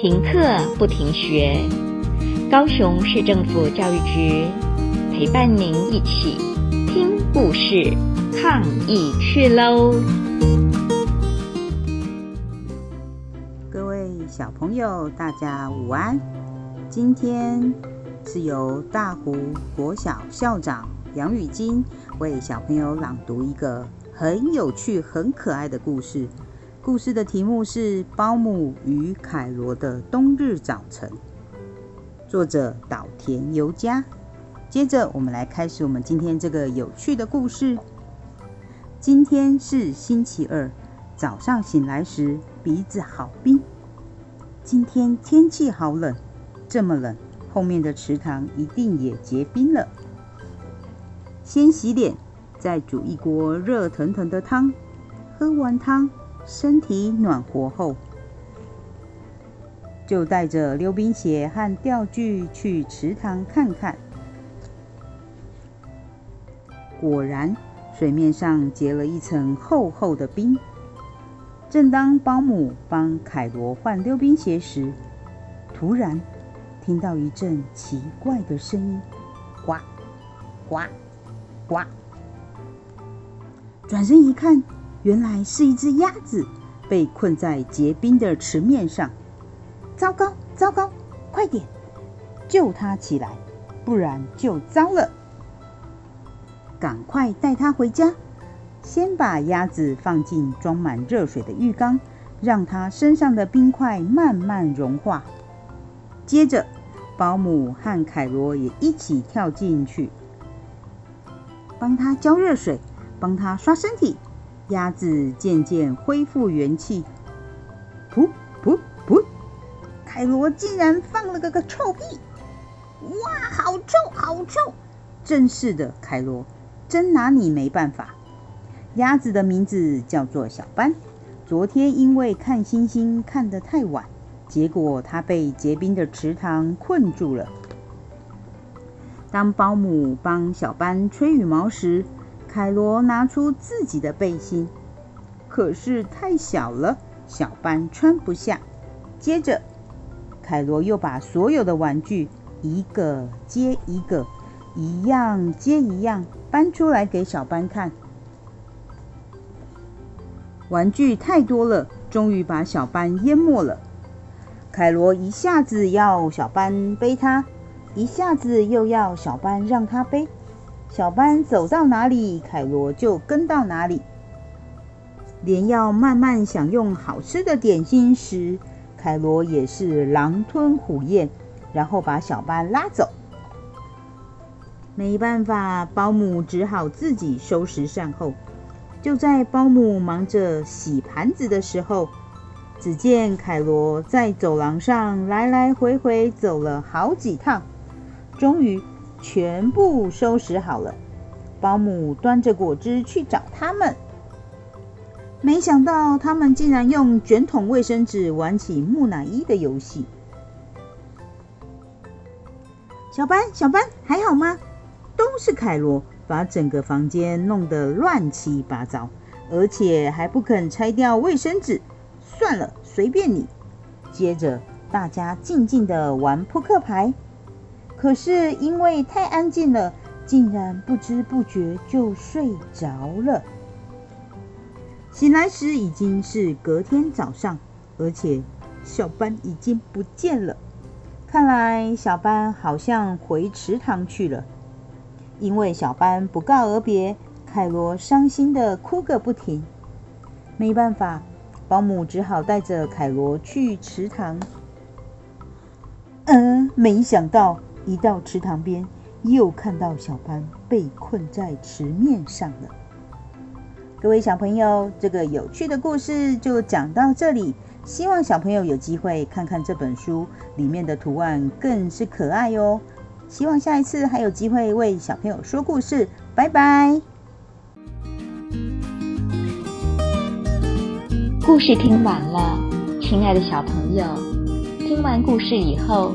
停课不停学，高雄市政府教育局陪伴您一起听故事、抗疫去喽！各位小朋友，大家午安。今天是由大湖国小校长杨雨菁为小朋友朗读一个很有趣、很可爱的故事。故事的题目是《保姆与凯罗的冬日早晨》，作者岛田由佳。接着，我们来开始我们今天这个有趣的故事。今天是星期二，早上醒来时鼻子好冰。今天天气好冷，这么冷，后面的池塘一定也结冰了。先洗脸，再煮一锅热腾腾的汤。喝完汤。身体暖和后，就带着溜冰鞋和钓具去池塘看看。果然，水面上结了一层厚厚的冰。正当包姆帮凯罗换溜冰鞋时，突然听到一阵奇怪的声音：呱呱呱！转身一看。原来是一只鸭子被困在结冰的池面上。糟糕，糟糕！快点救它起来，不然就糟了。赶快带它回家。先把鸭子放进装满热水的浴缸，让它身上的冰块慢慢融化。接着，保姆和凯罗也一起跳进去，帮它浇热水，帮它刷身体。鸭子渐渐恢复元气，噗噗噗！凯罗竟然放了个个臭屁！哇，好臭，好臭！真是的，凯罗，真拿你没办法。鸭子的名字叫做小班。昨天因为看星星看得太晚，结果它被结冰的池塘困住了。当包姆帮小班吹羽毛时，凯罗拿出自己的背心，可是太小了，小班穿不下。接着，凯罗又把所有的玩具一个接一个，一样接一样搬出来给小班看。玩具太多了，终于把小班淹没了。凯罗一下子要小班背他，一下子又要小班让他背。小班走到哪里，凯罗就跟到哪里。连要慢慢享用好吃的点心时，凯罗也是狼吞虎咽，然后把小班拉走。没办法，包姆只好自己收拾善后。就在包姆忙着洗盘子的时候，只见凯罗在走廊上来来回回走了好几趟，终于。全部收拾好了，保姆端着果汁去找他们，没想到他们竟然用卷筒卫生纸玩起木乃伊的游戏。小班，小班，还好吗？都是凯罗把整个房间弄得乱七八糟，而且还不肯拆掉卫生纸。算了，随便你。接着，大家静静的玩扑克牌。可是因为太安静了，竟然不知不觉就睡着了。醒来时已经是隔天早上，而且小班已经不见了。看来小班好像回池塘去了。因为小班不告而别，凯罗伤心的哭个不停。没办法，保姆只好带着凯罗去池塘。嗯，没想到。一到池塘边，又看到小班被困在池面上了。各位小朋友，这个有趣的故事就讲到这里。希望小朋友有机会看看这本书，里面的图案更是可爱哦。希望下一次还有机会为小朋友说故事。拜拜。故事听完了，亲爱的小朋友，听完故事以后，